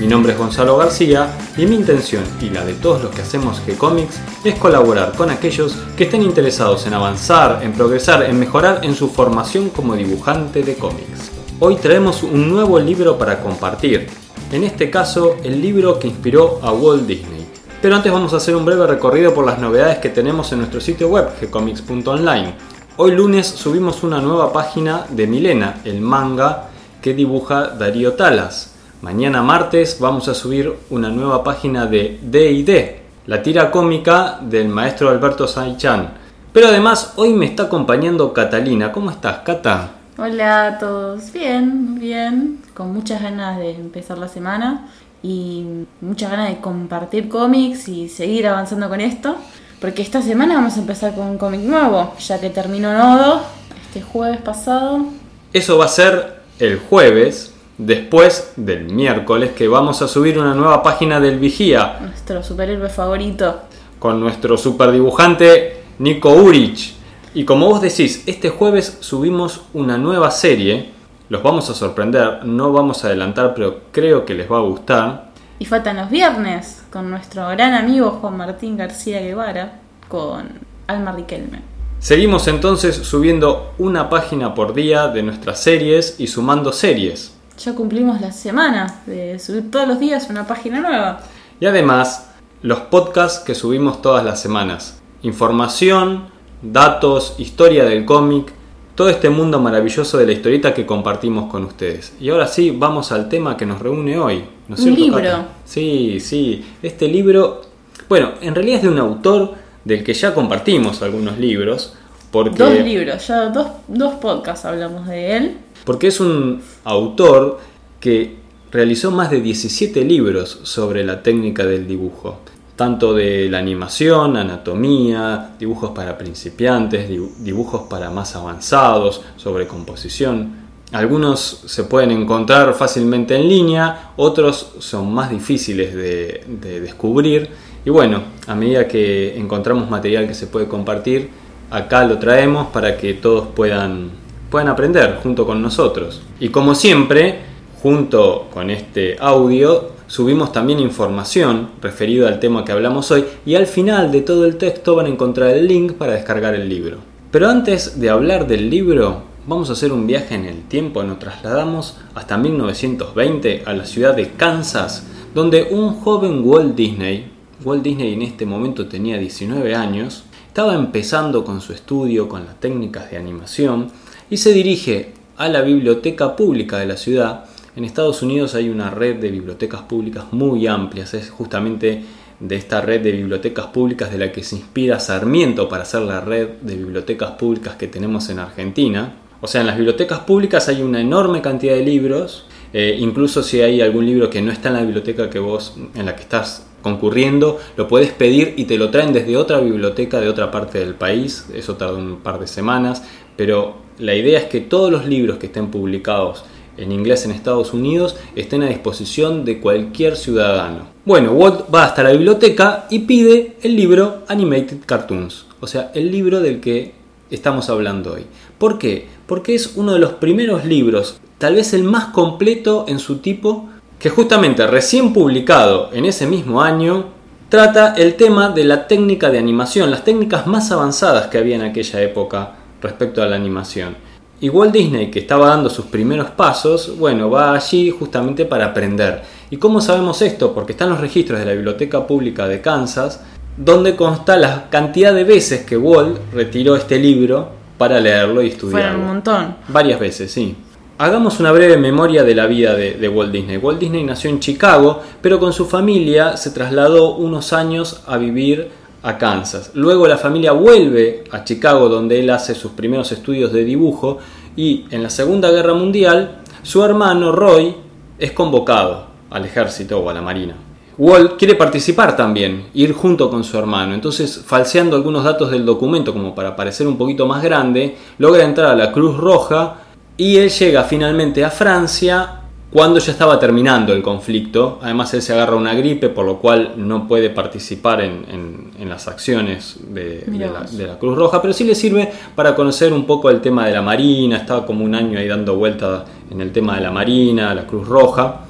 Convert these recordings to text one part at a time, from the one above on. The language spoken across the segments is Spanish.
Mi nombre es Gonzalo García y mi intención y la de todos los que hacemos G-Comics es colaborar con aquellos que estén interesados en avanzar, en progresar, en mejorar en su formación como dibujante de cómics. Hoy traemos un nuevo libro para compartir, en este caso el libro que inspiró a Walt Disney. Pero antes vamos a hacer un breve recorrido por las novedades que tenemos en nuestro sitio web gcomics.online. Hoy lunes subimos una nueva página de Milena, el manga que dibuja Darío Talas. Mañana martes vamos a subir una nueva página de D&D, la tira cómica del maestro Alberto Saichan. Pero además hoy me está acompañando Catalina. ¿Cómo estás, Cata? Hola a todos, bien, bien, con muchas ganas de empezar la semana y muchas ganas de compartir cómics y seguir avanzando con esto, porque esta semana vamos a empezar con un cómic nuevo, ya que terminó Nodo este jueves pasado. Eso va a ser el jueves, después del miércoles que vamos a subir una nueva página del Vigía. Nuestro superhéroe favorito. Con nuestro super dibujante Nico Urich. Y como vos decís, este jueves subimos una nueva serie. Los vamos a sorprender, no vamos a adelantar, pero creo que les va a gustar. Y faltan los viernes con nuestro gran amigo Juan Martín García Guevara con Alma Riquelme. Seguimos entonces subiendo una página por día de nuestras series y sumando series ya cumplimos la semana de subir todos los días una página nueva. Y además, los podcasts que subimos todas las semanas. Información, datos, historia del cómic, todo este mundo maravilloso de la historieta que compartimos con ustedes. Y ahora sí, vamos al tema que nos reúne hoy. ¿no un libro. Sí, sí. Este libro, bueno, en realidad es de un autor del que ya compartimos algunos libros. Porque... Dos libros, ya dos, dos podcasts hablamos de él porque es un autor que realizó más de 17 libros sobre la técnica del dibujo, tanto de la animación, anatomía, dibujos para principiantes, dibujos para más avanzados, sobre composición. Algunos se pueden encontrar fácilmente en línea, otros son más difíciles de, descubrir. Y bueno, a medida que encontramos material que se puede compartir, acá lo traemos para que todos puedan puedan aprender junto con nosotros. Y como siempre, junto con este audio, subimos también información referida al tema que hablamos hoy y al final de todo el texto van a encontrar el link para descargar el libro. Pero antes de hablar del libro, vamos a hacer un viaje en el tiempo, nos trasladamos hasta 1920 a la ciudad de Kansas, donde un joven Walt Disney, Walt Disney en este momento tenía 19 años, estaba empezando con su estudio con las técnicas de animación y se dirige a la biblioteca pública de la ciudad. En Estados Unidos hay una red de bibliotecas públicas muy amplias, es justamente de esta red de bibliotecas públicas de la que se inspira Sarmiento para hacer la red de bibliotecas públicas que tenemos en Argentina. O sea, en las bibliotecas públicas hay una enorme cantidad de libros, eh, incluso si hay algún libro que no está en la biblioteca que vos en la que estás concurriendo, lo puedes pedir y te lo traen desde otra biblioteca de otra parte del país, eso tarda un par de semanas, pero la idea es que todos los libros que estén publicados en inglés en Estados Unidos estén a disposición de cualquier ciudadano. Bueno, Walt va hasta la biblioteca y pide el libro Animated Cartoons, o sea, el libro del que estamos hablando hoy. ¿Por qué? Porque es uno de los primeros libros, tal vez el más completo en su tipo, que justamente recién publicado en ese mismo año, trata el tema de la técnica de animación, las técnicas más avanzadas que había en aquella época respecto a la animación. Y Walt Disney, que estaba dando sus primeros pasos, bueno, va allí justamente para aprender. ¿Y cómo sabemos esto? Porque están los registros de la Biblioteca Pública de Kansas, donde consta la cantidad de veces que Walt retiró este libro para leerlo y estudiarlo. Fueron un montón. Varias veces, sí. Hagamos una breve memoria de la vida de, de, Walt Disney. Walt Disney nació en Chicago, pero con su familia se trasladó unos años a vivir a Kansas. Luego la familia vuelve a Chicago donde él hace sus primeros estudios de dibujo y en la Segunda Guerra Mundial su hermano Roy es convocado al ejército o a la marina. Walt quiere participar también, ir junto con su hermano. Entonces, falseando algunos datos del documento como para parecer un poquito más grande, logra entrar a la Cruz Roja y él llega finalmente a Francia cuando ya estaba terminando el conflicto. Además, él se agarra una gripe, por lo cual no puede participar en, las acciones de, la, Cruz Roja, pero sí le sirve para conocer un poco el tema de la Marina. Estaba como un año ahí dando vuelta en el tema de la Marina, la Cruz Roja.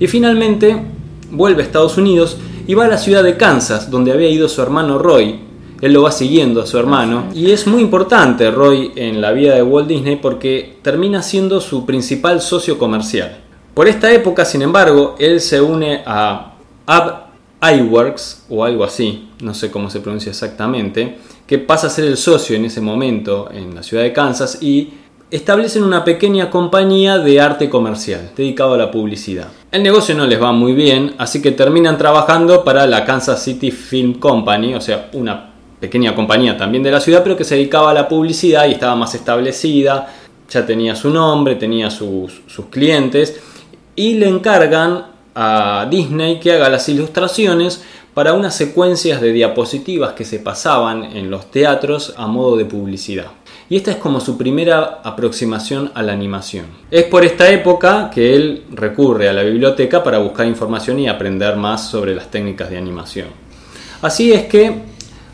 Y finalmente vuelve a Estados Unidos y va a la ciudad de Kansas, donde había ido su hermano Roy. Él lo va siguiendo a su hermano. Y es muy importante Roy en la vida de Walt Disney porque termina siendo su principal socio comercial. Por esta época, sin embargo, él se une a Ab iWorks o algo así, no sé cómo se pronuncia exactamente, que pasa a ser el socio en ese momento en la ciudad de Kansas y establecen una pequeña compañía de arte comercial dedicado a la publicidad. El negocio no les va muy bien, así que terminan trabajando para la Kansas City Film Company, o sea, una pequeña compañía también de la ciudad, pero que se dedicaba a la publicidad y estaba más establecida, ya tenía su nombre, tenía sus, sus clientes, y le encargan a Disney que haga las ilustraciones para unas secuencias de diapositivas que se pasaban en los teatros a modo de publicidad y esta es como su primera aproximación a la animación. Es por esta época que él recurre a la biblioteca para buscar información y aprender más sobre las técnicas de animación. Así es que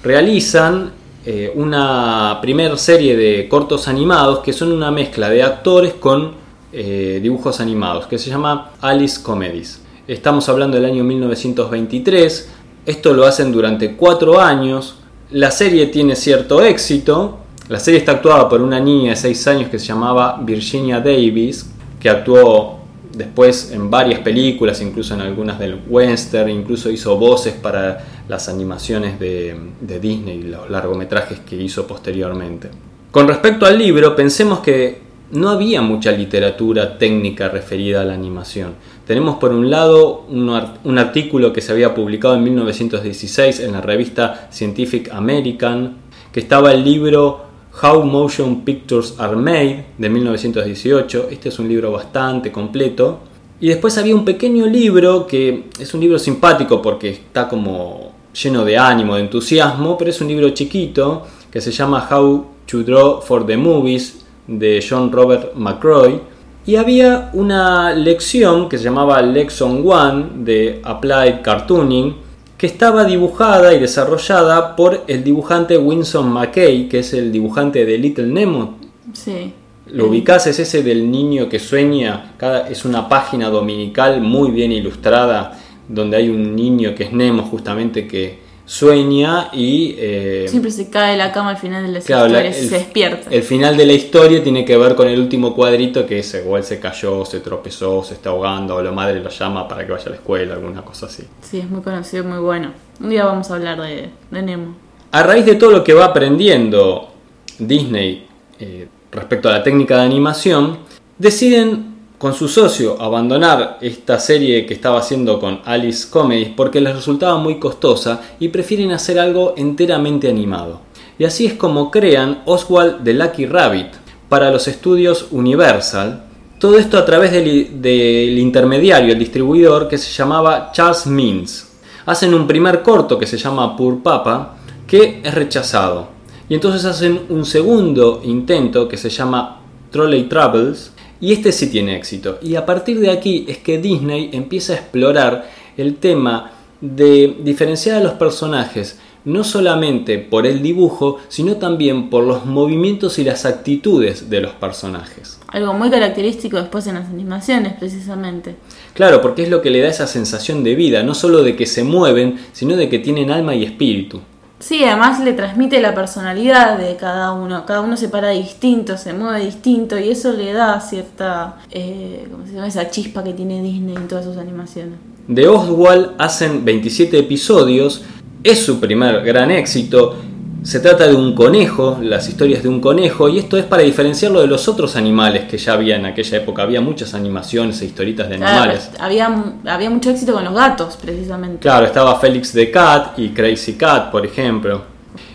realizan eh, una primera serie de cortos animados que son una mezcla de actores con eh, dibujos animados que se llama Alice Comedies. Estamos hablando del año 1923. Esto lo hacen durante cuatro años. La serie tiene cierto éxito, la serie está actuada por una niña de 6 años que se llamaba Virginia Davis, que actuó después en varias películas, incluso en algunas del western, incluso hizo voces para las animaciones de, de Disney, los largometrajes que hizo posteriormente. Con respecto al libro, pensemos que no había mucha literatura técnica referida a la animación. Tenemos por un lado un, artículo que se había publicado en 1916 en la revista Scientific American, que estaba el libro How Motion Pictures Are Made de 1918. Este es un libro bastante completo. Y después había un pequeño libro que es un libro simpático porque está como lleno de ánimo, de entusiasmo, pero es un libro chiquito que se llama How to Draw for the Movies de John Robert McCroy. Y había una lección que se llamaba Lesson One de Applied Cartooning que estaba dibujada y desarrollada por el dibujante Winston McKay, que es el dibujante de Little Nemo. Sí. ¿Lo ubicás? Es ese del niño que sueña. Cada, es una página dominical muy bien ilustrada, donde hay un niño que es Nemo, justamente que sueña y... Eh, Siempre se cae de la cama al final de la historia, se despierta. El final de la historia tiene que ver con el último cuadrito que es igual se cayó, se tropezó, se está ahogando o la madre lo llama para que vaya a la escuela, alguna cosa así. Sí, es muy conocido, muy bueno. Un día vamos a hablar de, Nemo. A raíz de todo lo que va aprendiendo Disney eh, respecto a la técnica de animación, deciden con su socio abandonar esta serie que estaba haciendo con Alice Comedies porque les resultaba muy costosa y prefieren hacer algo enteramente animado. Y así es como crean Oswald the Lucky Rabbit para los estudios Universal. Todo esto a través del, intermediario, el distribuidor que se llamaba Charles Means. Hacen un primer corto que se llama Poor Papa que es rechazado. Y entonces hacen un segundo intento que se llama Trolley Travels y este sí tiene éxito. Y a partir de aquí es que Disney empieza a explorar el tema de diferenciar a los personajes no solamente por el dibujo, sino también por los movimientos y las actitudes de los personajes. Algo muy característico después en las animaciones, precisamente. Claro, porque es lo que le da esa sensación de vida, no solo de que se mueven, sino de que tienen alma y espíritu. Sí, además le transmite la personalidad de cada uno. Cada uno se para distinto, se mueve distinto y eso le da cierta, eh, ¿cómo se llama? Esa chispa que tiene Disney en todas sus animaciones. De Oswald hacen 27 episodios, es su primer gran éxito se trata de un conejo, las historias de un conejo, y esto es para diferenciarlo de los otros animales que ya había en aquella época. Había muchas animaciones e historitas de animales. había, había mucho éxito con los gatos, precisamente. Claro, estaba Félix the Cat y Crazy Cat, por ejemplo.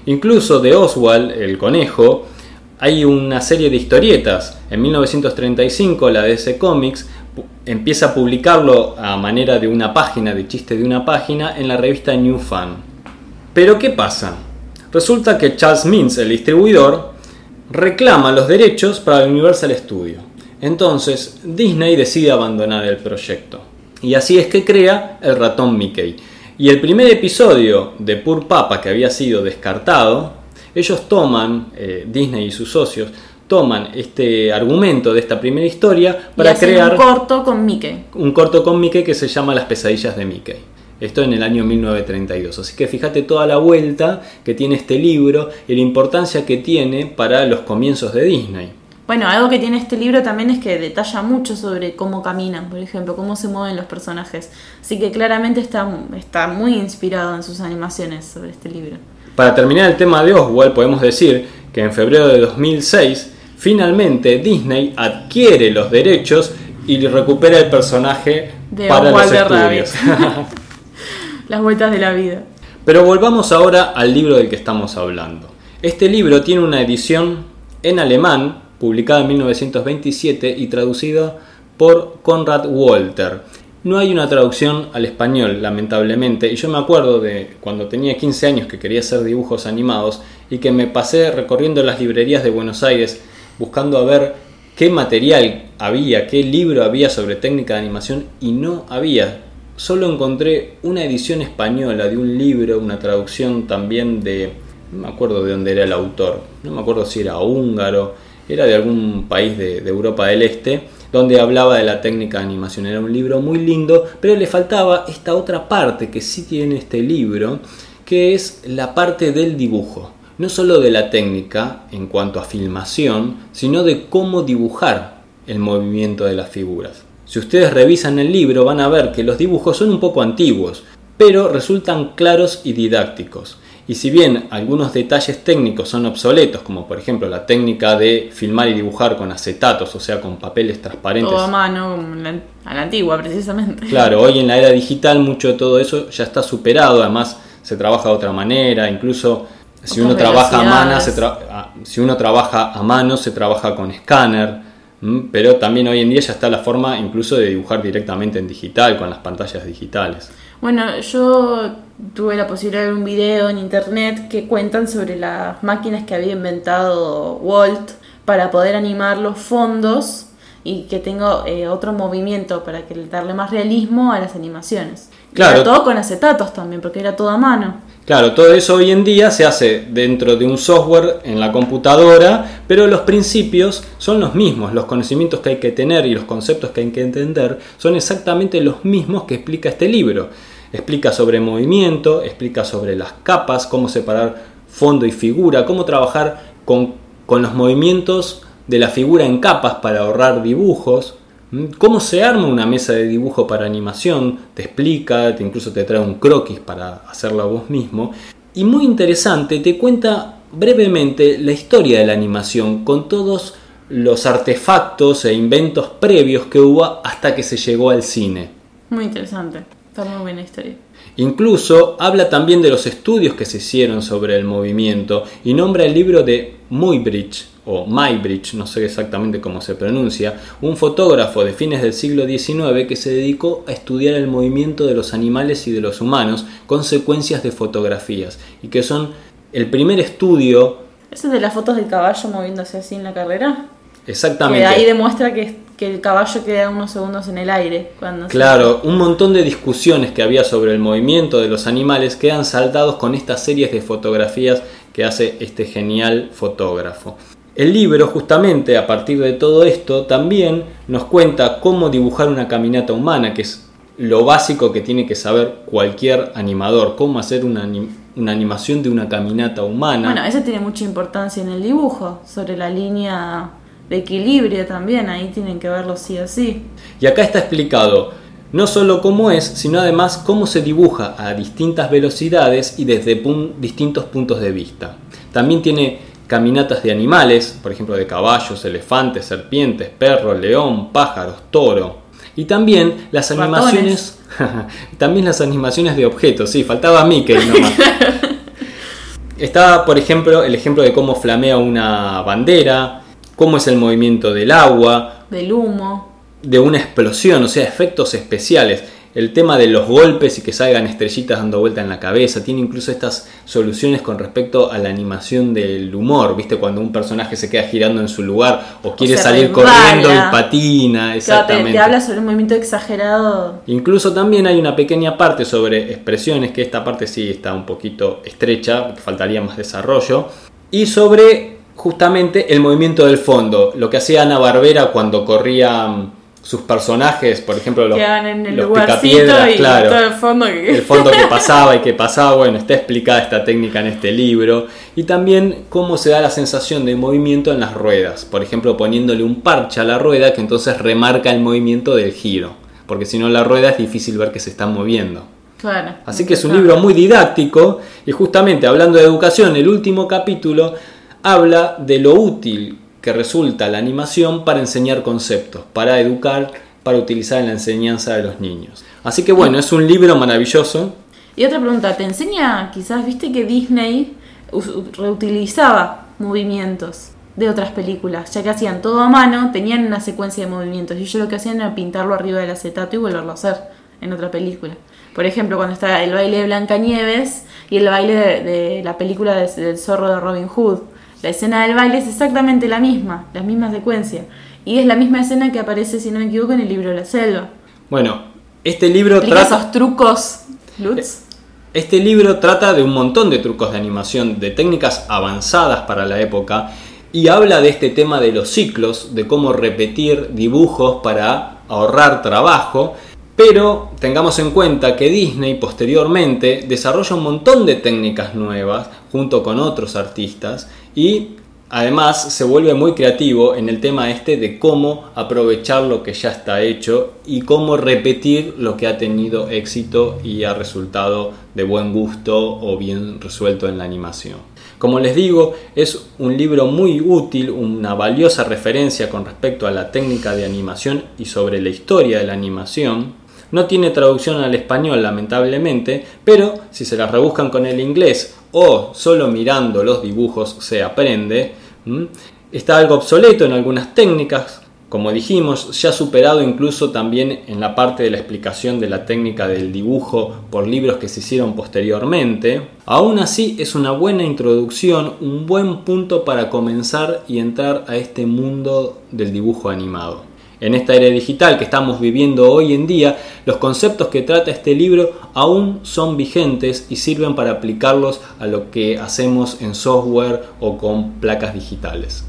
Incluso de Oswald, el conejo, hay una serie de historietas. En 1935 la DC Comics empieza a publicarlo a manera de una página, de chiste de una página, en la revista New Fan. Pero ¿qué pasa? Resulta que Charles Mintz, el distribuidor, reclama los derechos para el Universal Studio. Entonces Disney decide abandonar el proyecto. Y así es que crea el ratón Mickey. Y el primer episodio de Pur Papa que había sido descartado, ellos toman, eh, Disney y sus socios, toman este argumento de esta primera historia para y crear un corto con Mickey. un corto con Mickey que se llama Las pesadillas de Mickey. Esto en el año 1932. Así que fíjate toda la vuelta que tiene este libro y la importancia que tiene para los comienzos de Disney. Bueno, algo que tiene este libro también es que detalla mucho sobre cómo caminan, por ejemplo, cómo se mueven los personajes. Así que claramente está, está muy inspirado en sus animaciones sobre este libro. Para terminar el tema de Oswald, podemos decir que en febrero de 2006, finalmente Disney adquiere los derechos y recupera el personaje De para los Oswald the estudios. Las vueltas de la vida. Pero volvamos ahora al libro del que estamos hablando. Este libro tiene una edición en alemán, publicada en 1927 y traducida por Conrad Walter. No hay una traducción al español, lamentablemente, y yo me acuerdo de cuando tenía 15 años que quería hacer dibujos animados y que me pasé recorriendo las librerías de Buenos Aires buscando a ver qué material había, qué libro había sobre técnica de animación y no había. Solo encontré una edición española de un libro, una traducción también de, no me acuerdo de dónde era el autor, no me acuerdo si era húngaro, era de algún país de, de Europa del Este, donde hablaba de la técnica de animación. Era un libro muy lindo, pero le faltaba esta otra parte que sí tiene este libro, que es la parte del dibujo. No solo de la técnica en cuanto a filmación, sino de cómo dibujar el movimiento de las figuras. Si ustedes revisan el libro van a ver que los dibujos son un poco antiguos, pero resultan claros y didácticos. Y si bien algunos detalles técnicos son obsoletos, como por ejemplo la técnica de filmar y dibujar con acetatos, o sea, con papeles transparentes. Todo a mano, a la antigua precisamente. Claro, hoy en la era digital mucho de todo eso ya está superado, además se trabaja de otra manera, incluso si uno, trabaja a mano, se tra- si uno trabaja a mano se trabaja con escáner. Pero también hoy en día ya está la forma incluso de dibujar directamente en digital, con las pantallas digitales. Bueno, yo tuve la posibilidad de ver un video en internet que cuentan sobre las máquinas que había inventado Walt para poder animar los fondos y que tenga eh, otro movimiento para que darle más realismo a las animaciones. Claro. Era todo con acetatos también, porque era todo a mano. Claro, todo eso hoy en día se hace dentro de un software en la computadora, pero los principios son los mismos, los conocimientos que hay que tener y los conceptos que hay que entender son exactamente los mismos que explica este libro. Explica sobre movimiento, explica sobre las capas, cómo separar fondo y figura, cómo trabajar con, con los movimientos de la figura en capas para ahorrar dibujos. ¿Cómo se arma una mesa de dibujo para animación? Te explica, te incluso te trae un croquis para hacerlo vos mismo. Y muy interesante, te cuenta brevemente la historia de la animación con todos los artefactos e inventos previos que hubo hasta que se llegó al cine. Muy interesante. Está muy buena historia. Incluso habla también de los estudios que se hicieron sobre el movimiento y nombra el libro de Muybridge o Maybridge, no sé exactamente cómo se pronuncia, un fotógrafo de fines del siglo XIX que se dedicó a estudiar el movimiento de los animales y de los humanos con secuencias de fotografías y que son el primer estudio ¿Ese es de las fotos del caballo moviéndose así en la carrera? Que exactamente. ahí demuestra que, que el caballo queda unos segundos en el aire. cuando se- Claro, un montón de discusiones que había sobre el movimiento de los animales quedan saltados con estas series de fotografías que hace este genial fotógrafo. El libro, justamente a partir de todo esto, también nos cuenta cómo dibujar una caminata humana, que es lo básico que tiene que saber cualquier animador, cómo hacer una, anim- una animación de una caminata humana. Bueno, eso tiene mucha importancia en el dibujo, sobre la línea de equilibrio también, ahí tienen que verlo sí o sí. Y acá está explicado no solo cómo es, sino además cómo se dibuja a distintas velocidades y desde pun- distintos puntos de vista. También tiene caminatas de animales, por ejemplo de caballos, elefantes, serpientes, perro, león, pájaros, toro. Y también las animaciones, también las animaciones de objetos, sí, faltaba Mickey nomás. Está, por ejemplo, el ejemplo de cómo flamea una bandera, cómo es el movimiento del agua, Del humo. de una explosión, o sea, efectos especiales el tema de los golpes y que salgan estrellitas dando vuelta en la cabeza. Tiene incluso estas soluciones con respecto a la animación del humor, ¿viste? Cuando un personaje se queda girando en su lugar o quiere salir corriendo y patina, exactamente. te, habla sobre un movimiento exagerado. Incluso también hay una pequeña parte sobre expresiones, que esta parte sí está un poquito estrecha, faltaría más desarrollo. Y sobre justamente el movimiento del fondo, lo que hacía Ana Barbera cuando corría sus personajes, por ejemplo, los, en el los picapiedras, claro, el fondo, que... el fondo que pasaba y que pasaba, bueno, está explicada esta técnica en este libro. Y también cómo se da la sensación de movimiento en las ruedas, por ejemplo, poniéndole un parche a la rueda que entonces remarca el movimiento del giro, porque si no la rueda es difícil ver que se está moviendo. Claro, Así que es un libro muy didáctico y justamente hablando de educación, el último capítulo habla de lo útil que resulta la animación para enseñar conceptos, para educar, para utilizar en la enseñanza de los niños. Así que bueno, es un libro maravilloso. Y otra pregunta, ¿te enseña, quizás viste que Disney reutilizaba movimientos de otras películas, ya que hacían todo a mano, tenían una secuencia de movimientos y ellos lo que hacían era pintarlo arriba del acetato y volverlo a hacer en otra película. Por ejemplo, cuando está el baile de Blancanieves y el baile de, la película del zorro de Robin Hood la escena del baile es exactamente la misma, la misma secuencia. Y es la misma escena que aparece, si no me equivoco, en el libro de la selva. Bueno, este libro trata... esos trucos, Lutz? Este libro trata de un montón de trucos de animación, de técnicas avanzadas para la época, y habla de este tema de los ciclos, de cómo repetir dibujos para ahorrar trabajo, pero tengamos en cuenta que Disney posteriormente desarrolla un montón de técnicas nuevas junto con otros artistas y además se vuelve muy creativo en el tema este de cómo aprovechar lo que ya está hecho y cómo repetir lo que ha tenido éxito y ha resultado de buen gusto o bien resuelto en la animación. Como les digo, es un libro muy útil, una valiosa referencia con respecto a la técnica de animación y sobre la historia de la animación no tiene traducción al español lamentablemente, pero si se las rebuscan con el inglés o solo mirando los dibujos se aprende, está algo obsoleto en algunas técnicas, como dijimos, ya superado incluso también en la parte de la explicación de la técnica del dibujo por libros que se hicieron posteriormente. Aún así es una buena introducción, un buen punto para comenzar y entrar a este mundo del dibujo animado. En esta era digital que estamos viviendo hoy en día, los conceptos que trata este libro aún son vigentes y sirven para aplicarlos a lo que hacemos en software o con placas digitales.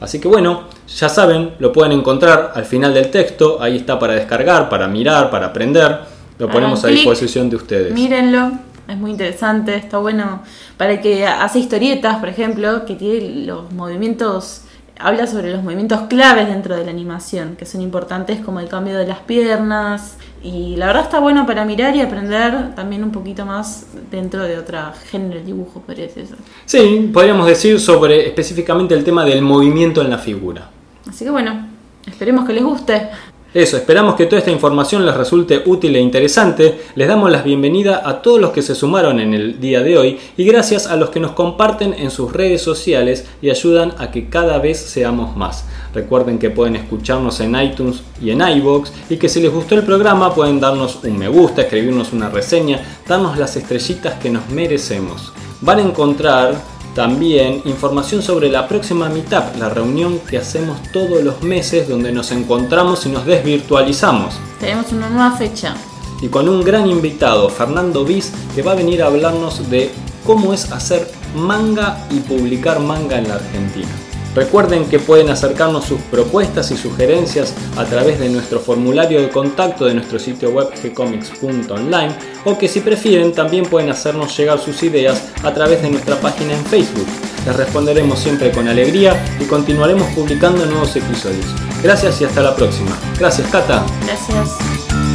Así que bueno, ya saben, lo pueden encontrar al final del texto, ahí está para descargar, para mirar, para aprender, lo ponemos a disposición de ustedes. Mírenlo, es muy interesante, está bueno para que hace historietas, por ejemplo, que tiene los movimientos habla sobre los movimientos claves dentro de la animación, que son importantes como el cambio de las piernas. Y la verdad está bueno para mirar y aprender también un poquito más dentro de otra género de dibujo, parece eso. Sí, podríamos decir sobre específicamente el tema del movimiento en la figura. Así que bueno, esperemos que les guste. Eso, esperamos que toda esta información les resulte útil e interesante. Les damos la bienvenida a todos los que se sumaron en el día de hoy y gracias a los que nos comparten en sus redes sociales y ayudan a que cada vez seamos más. Recuerden que pueden escucharnos en iTunes y en iBox y que si les gustó el programa pueden darnos un me gusta, escribirnos una reseña, darnos las estrellitas que nos merecemos. Van a encontrar también información sobre la próxima Meetup, la reunión que hacemos todos los meses donde nos encontramos y nos desvirtualizamos. Tenemos una nueva fecha. Y con un gran invitado, Fernando Bis, que va a venir a hablarnos de cómo es hacer manga y publicar manga en la Argentina. Recuerden que pueden acercarnos sus propuestas y sugerencias a través de nuestro formulario de contacto de nuestro sitio web gcomics.online o que si prefieren también pueden hacernos llegar sus ideas a través de nuestra página en Facebook. Les responderemos siempre con alegría y continuaremos publicando nuevos episodios. Gracias y hasta la próxima. Gracias, Cata. Gracias.